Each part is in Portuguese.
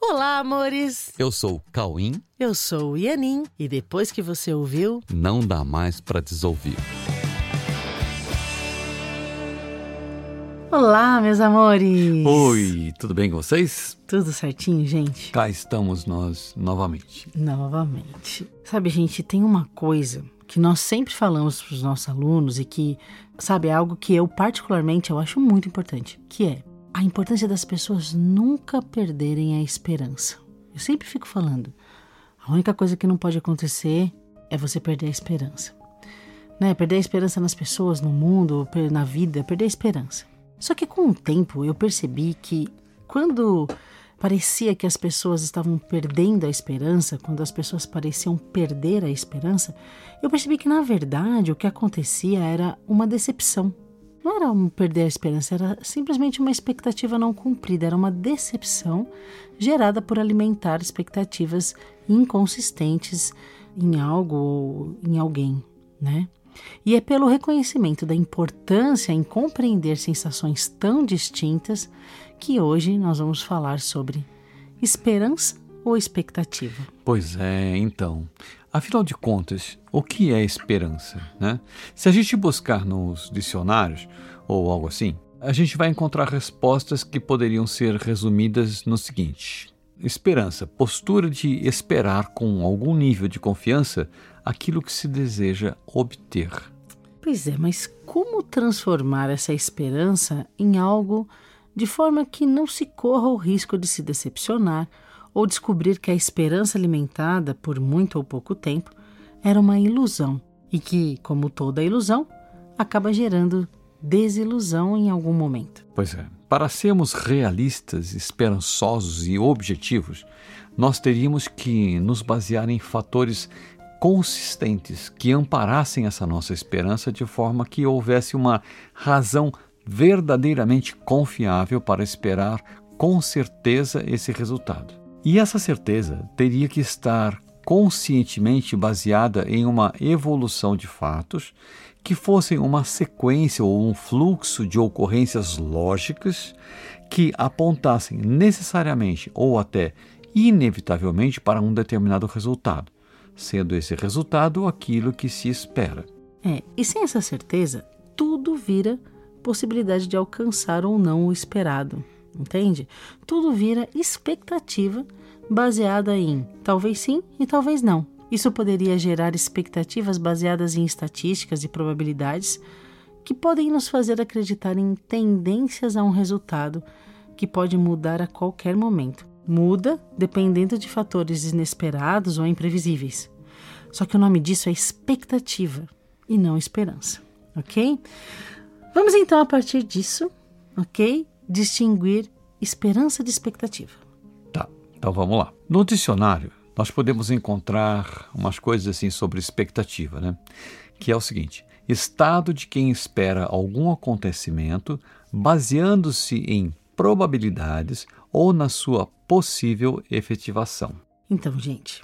Olá, amores! Eu sou o Cauim. Eu sou o Ianin. E depois que você ouviu, Não dá mais pra desouvir. Olá, meus amores! Oi, tudo bem com vocês? Tudo certinho, gente? Cá estamos nós novamente. Novamente. Sabe, gente, tem uma coisa que nós sempre falamos para os nossos alunos e que, sabe, é algo que eu particularmente eu acho muito importante, que é a importância das pessoas nunca perderem a esperança. Eu sempre fico falando, a única coisa que não pode acontecer é você perder a esperança. Né? Perder a esperança nas pessoas, no mundo, na vida, perder a esperança. Só que com o tempo eu percebi que quando parecia que as pessoas estavam perdendo a esperança, quando as pessoas pareciam perder a esperança, eu percebi que na verdade o que acontecia era uma decepção. Não era um perder a esperança, era simplesmente uma expectativa não cumprida, era uma decepção gerada por alimentar expectativas inconsistentes em algo ou em alguém, né? E é pelo reconhecimento da importância em compreender sensações tão distintas que hoje nós vamos falar sobre esperança ou expectativa. Pois é, então. Afinal de contas, o que é esperança, né? Se a gente buscar nos dicionários ou algo assim, a gente vai encontrar respostas que poderiam ser resumidas no seguinte: esperança, postura de esperar com algum nível de confiança aquilo que se deseja obter. Pois é, mas como transformar essa esperança em algo de forma que não se corra o risco de se decepcionar ou descobrir que a esperança alimentada por muito ou pouco tempo era uma ilusão e que, como toda ilusão, acaba gerando desilusão em algum momento? Pois é. Para sermos realistas, esperançosos e objetivos, nós teríamos que nos basear em fatores consistentes que amparassem essa nossa esperança de forma que houvesse uma razão verdadeiramente confiável para esperar com certeza esse resultado. E essa certeza teria que estar conscientemente baseada em uma evolução de fatos que fossem uma sequência ou um fluxo de ocorrências lógicas que apontassem necessariamente ou até inevitavelmente para um determinado resultado, sendo esse resultado aquilo que se espera. É, e sem essa certeza, tudo vira possibilidade de alcançar ou não o esperado, entende? Tudo vira expectativa baseada em talvez sim e talvez não. Isso poderia gerar expectativas baseadas em estatísticas e probabilidades que podem nos fazer acreditar em tendências a um resultado que pode mudar a qualquer momento. Muda dependendo de fatores inesperados ou imprevisíveis. Só que o nome disso é expectativa e não esperança, ok? Vamos então, a partir disso, ok? Distinguir esperança de expectativa. Então vamos lá. No dicionário, nós podemos encontrar umas coisas assim sobre expectativa, né? Que é o seguinte: estado de quem espera algum acontecimento baseando-se em probabilidades ou na sua possível efetivação. Então, gente,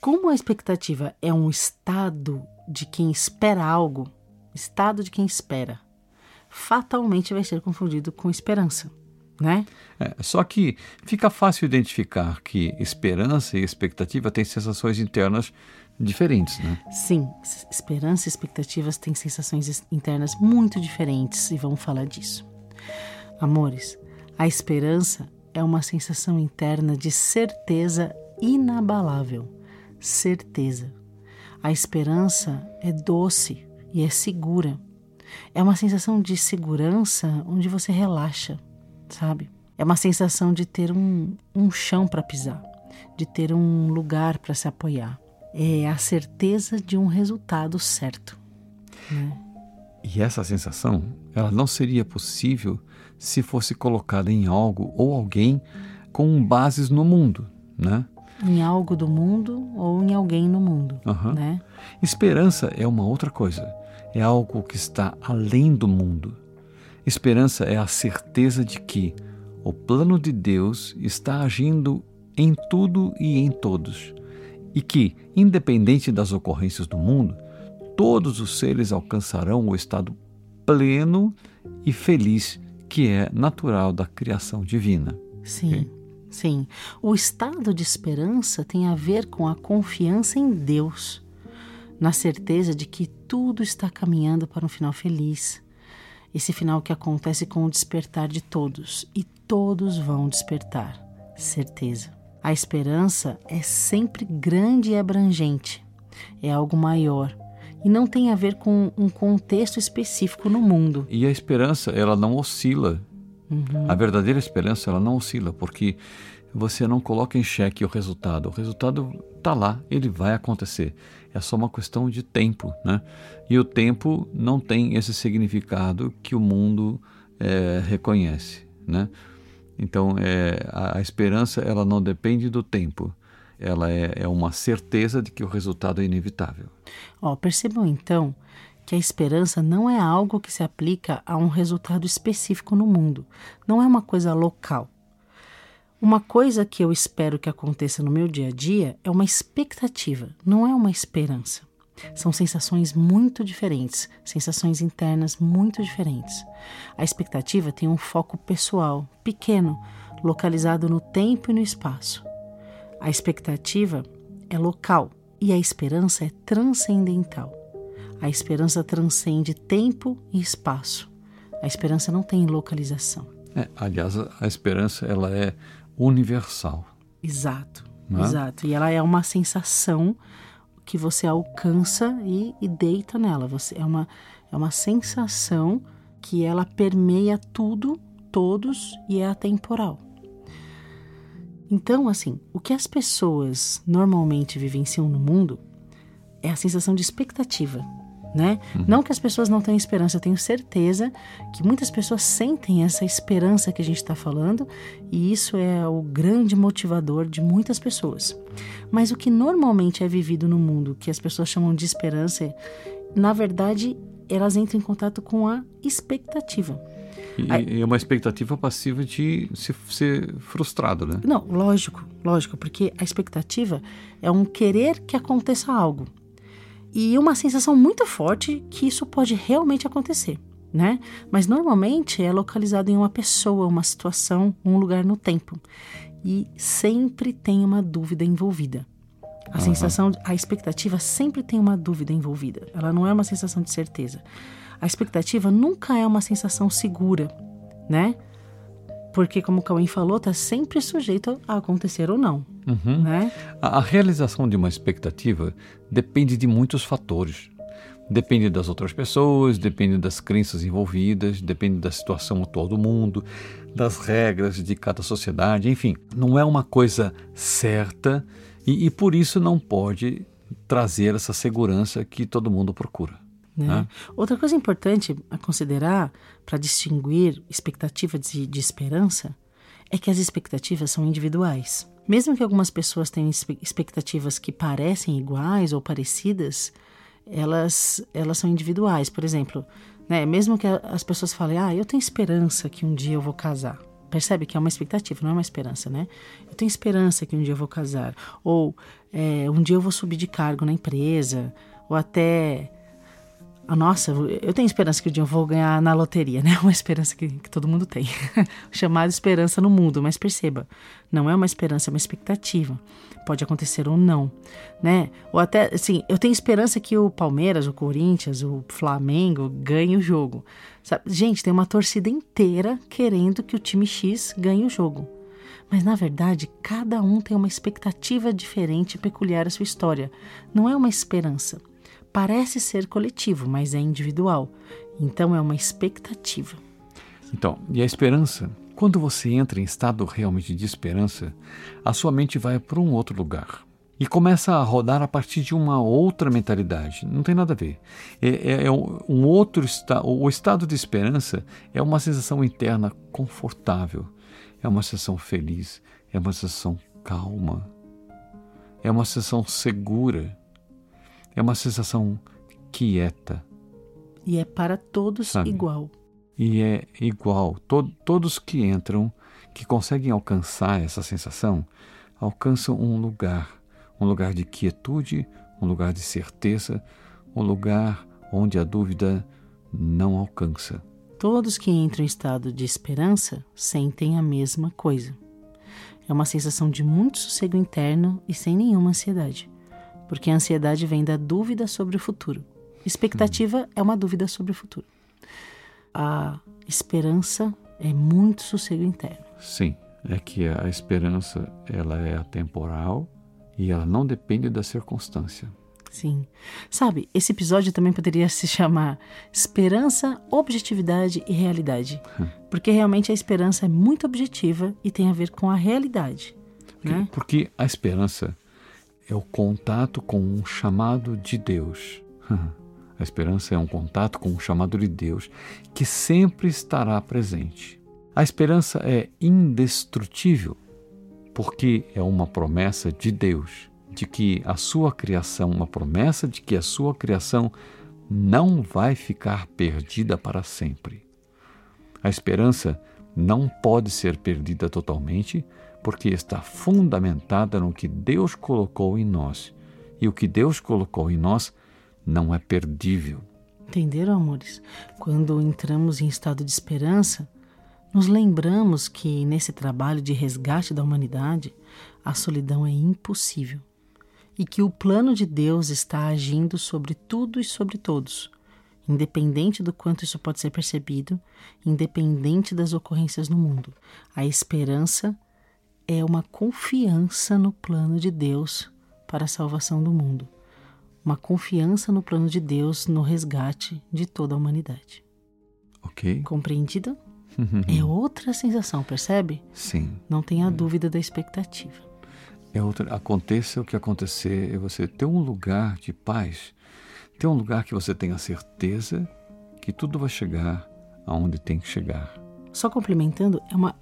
como a expectativa é um estado de quem espera algo, estado de quem espera, fatalmente vai ser confundido com esperança, né? É, só que fica fácil identificar que esperança e expectativa têm sensações internas diferentes, né? Sim, esperança e expectativas têm sensações es- internas muito diferentes e vamos falar disso. Amores, a esperança é uma sensação interna de certeza inabalável. Certeza. A esperança é doce e é segura. É uma sensação de segurança onde você relaxa, sabe? É uma sensação de ter um, um chão para pisar, de ter um lugar para se apoiar. É a certeza de um resultado certo. Né? E essa sensação, ela não seria possível se fosse colocada em algo ou alguém com bases no mundo, né? Em algo do mundo ou em alguém no mundo, Aham. né? Esperança é uma outra coisa. É algo que está além do mundo. Esperança é a certeza de que o plano de Deus está agindo em tudo e em todos, e que, independente das ocorrências do mundo, todos os seres alcançarão o estado pleno e feliz que é natural da criação divina. Sim. Sim, o estado de esperança tem a ver com a confiança em Deus, na certeza de que tudo está caminhando para um final feliz. Esse final que acontece com o despertar de todos, e todos vão despertar. Certeza. A esperança é sempre grande e abrangente, é algo maior e não tem a ver com um contexto específico no mundo. E a esperança, ela não oscila. Uhum. A verdadeira esperança, ela não oscila, porque você não coloca em xeque o resultado. O resultado está lá, ele vai acontecer. É só uma questão de tempo, né? E o tempo não tem esse significado que o mundo é, reconhece, né? Então, é, a, a, esperança ela não depende do tempo. Ela é, é uma certeza de que o resultado é inevitável. Oh, percebam então que a esperança não é algo que se aplica a um resultado específico no mundo. Não é uma coisa local. Uma coisa que eu espero que aconteça no meu dia a dia é uma expectativa, não é uma esperança. São sensações muito diferentes, sensações internas muito diferentes. A expectativa tem um foco pessoal, pequeno, localizado no tempo e no espaço. A expectativa é local e a esperança é transcendental. A esperança transcende tempo e espaço. A esperança não tem localização. É, aliás, a esperança ela é universal. Exato, é? exato. E ela é uma sensação que você alcança e, e deita nela. Você é uma é uma sensação que ela permeia tudo, todos e é atemporal. Então, assim, o que as pessoas normalmente vivenciam no mundo é a sensação de expectativa, né? Uhum. Não que as pessoas não tenham esperança, eu tenho certeza que muitas pessoas sentem essa esperança que a gente está falando e isso é o grande motivador de muitas pessoas. Mas o que normalmente é vivido no mundo, que as pessoas chamam de esperança, na verdade, elas entram em contato com a expectativa. E é uma expectativa passiva de se, ser frustrado, né? Não, lógico, lógico, porque a expectativa é um querer que aconteça algo e uma sensação muito forte que isso pode realmente acontecer, né? Mas normalmente é localizado em uma pessoa, uma situação, um lugar no tempo. E sempre tem uma dúvida envolvida. A uhum. sensação, a expectativa sempre tem uma dúvida envolvida. Ela não é uma sensação de certeza. A expectativa nunca é uma sensação segura, né? Porque, como o Cauê falou, está sempre sujeito a acontecer ou não. Uhum. Né? A, a realização de uma expectativa depende de muitos fatores. Depende das outras pessoas, depende das crenças envolvidas, depende da situação atual do mundo, das regras de cada sociedade, enfim, não é uma coisa certa e, e por isso não pode trazer essa segurança que todo mundo procura. Né? Outra coisa importante a considerar para distinguir expectativa de, de esperança é que as expectativas são individuais. Mesmo que algumas pessoas tenham expectativas que parecem iguais ou parecidas, elas, elas são individuais. Por exemplo, né, mesmo que as pessoas falem, ah, eu tenho esperança que um dia eu vou casar. Percebe que é uma expectativa, não é uma esperança, né? Eu tenho esperança que um dia eu vou casar. Ou é, um dia eu vou subir de cargo na empresa. Ou até nossa, eu tenho esperança que um dia eu vou ganhar na loteria, né? Uma esperança que, que todo mundo tem. Chamada esperança no mundo, mas perceba, não é uma esperança, é uma expectativa. Pode acontecer ou não, né? Ou até, assim, eu tenho esperança que o Palmeiras, o Corinthians, o Flamengo ganhe o jogo. Sabe? Gente, tem uma torcida inteira querendo que o time X ganhe o jogo. Mas na verdade, cada um tem uma expectativa diferente e peculiar à sua história. Não é uma esperança parece ser coletivo, mas é individual. Então é uma expectativa. Então, e a esperança? Quando você entra em estado realmente de esperança, a sua mente vai para um outro lugar e começa a rodar a partir de uma outra mentalidade. Não tem nada a ver. É, é, é um outro estado. O estado de esperança é uma sensação interna confortável, é uma sensação feliz, é uma sensação calma, é uma sensação segura. É uma sensação quieta. E é para todos sabe? igual. E é igual. To todos que entram, que conseguem alcançar essa sensação, alcançam um lugar. Um lugar de quietude, um lugar de certeza, um lugar onde a dúvida não alcança. Todos que entram em estado de esperança sentem a mesma coisa. é uma sensação de muito sossego interno e sem nenhuma ansiedade, porque a ansiedade vem da dúvida sobre o futuro. Expectativa hum. é uma dúvida sobre o futuro. A esperança é muito sossego interno. Sim, é que a esperança ela é atemporal e ela não depende da circunstância. Sim. Sabe, esse episódio também poderia se chamar Esperança, Objetividade e Realidade. Hum. Porque realmente a esperança é muito objetiva e tem a ver com a realidade. Né? Porque a esperança é o contato com um chamado de Deus. A esperança é um contato com um chamado de Deus que sempre estará presente. A esperança é indestrutível porque é uma promessa de Deus de que a sua criação, uma promessa de que a sua criação não vai ficar perdida para sempre. A esperança não pode ser perdida totalmente, porque está fundamentada no que Deus colocou em nós. E o que Deus colocou em nós não é perdível. Entenderam, amores? Quando entramos em estado de esperança, nos lembramos que nesse trabalho de resgate da humanidade, a solidão é impossível e que o plano de Deus está agindo sobre tudo e sobre todos, independente do quanto isso pode ser percebido, independente das ocorrências no mundo. A esperança é uma confiança no plano de Deus para a salvação do mundo, uma confiança no plano de Deus no resgate de toda a humanidade. Ok. Compreendido? é outra sensação, percebe? Sim. Não tenha dúvida da expectativa. É outra, aconteça o que acontecer, é você ter um lugar de paz, ter um lugar que você tenha certeza que tudo vai chegar aonde tem que chegar. Só complementando, é uma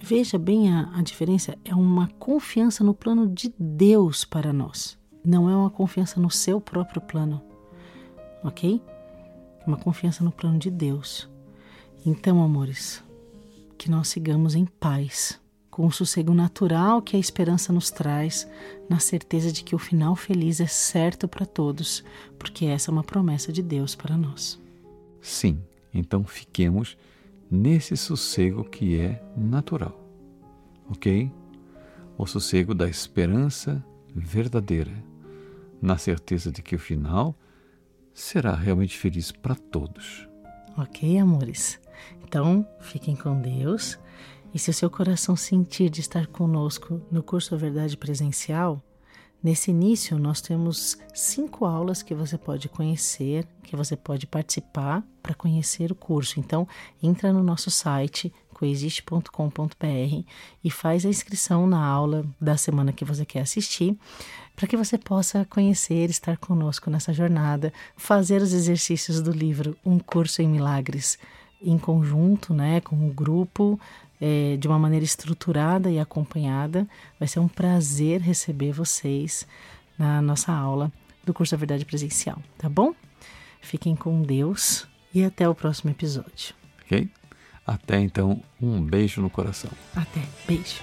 veja bem a, a diferença, é uma confiança no plano de Deus para nós. Não é uma confiança no seu próprio plano. OK? É uma confiança no plano de Deus. Então, amores, que nós sigamos em paz com o sossego natural que a esperança nos traz, na certeza de que o final feliz é certo para todos, porque essa é uma promessa de Deus para nós. Sim, então fiquemos nesse sossego que é natural, ok? O sossego da esperança verdadeira, na certeza de que o final será realmente feliz para todos. Ok, amores? Então, fiquem com Deus e se o seu coração sentir de estar conosco no curso Verdade Presencial, nesse início nós temos cinco aulas que você pode conhecer, que você pode participar para conhecer o curso. Então, entra no nosso site coexiste.com.br e faz a inscrição na aula da semana que você quer assistir, para que você possa conhecer, estar conosco nessa jornada, fazer os exercícios do livro Um Curso em Milagres em conjunto, né, com o grupo, é, de uma maneira estruturada e acompanhada. Vai ser um prazer receber vocês na nossa aula do curso da Verdade Presencial, tá bom? Fiquem com Deus e até o próximo episódio. Ok? Até então, um beijo no coração. Até, beijo.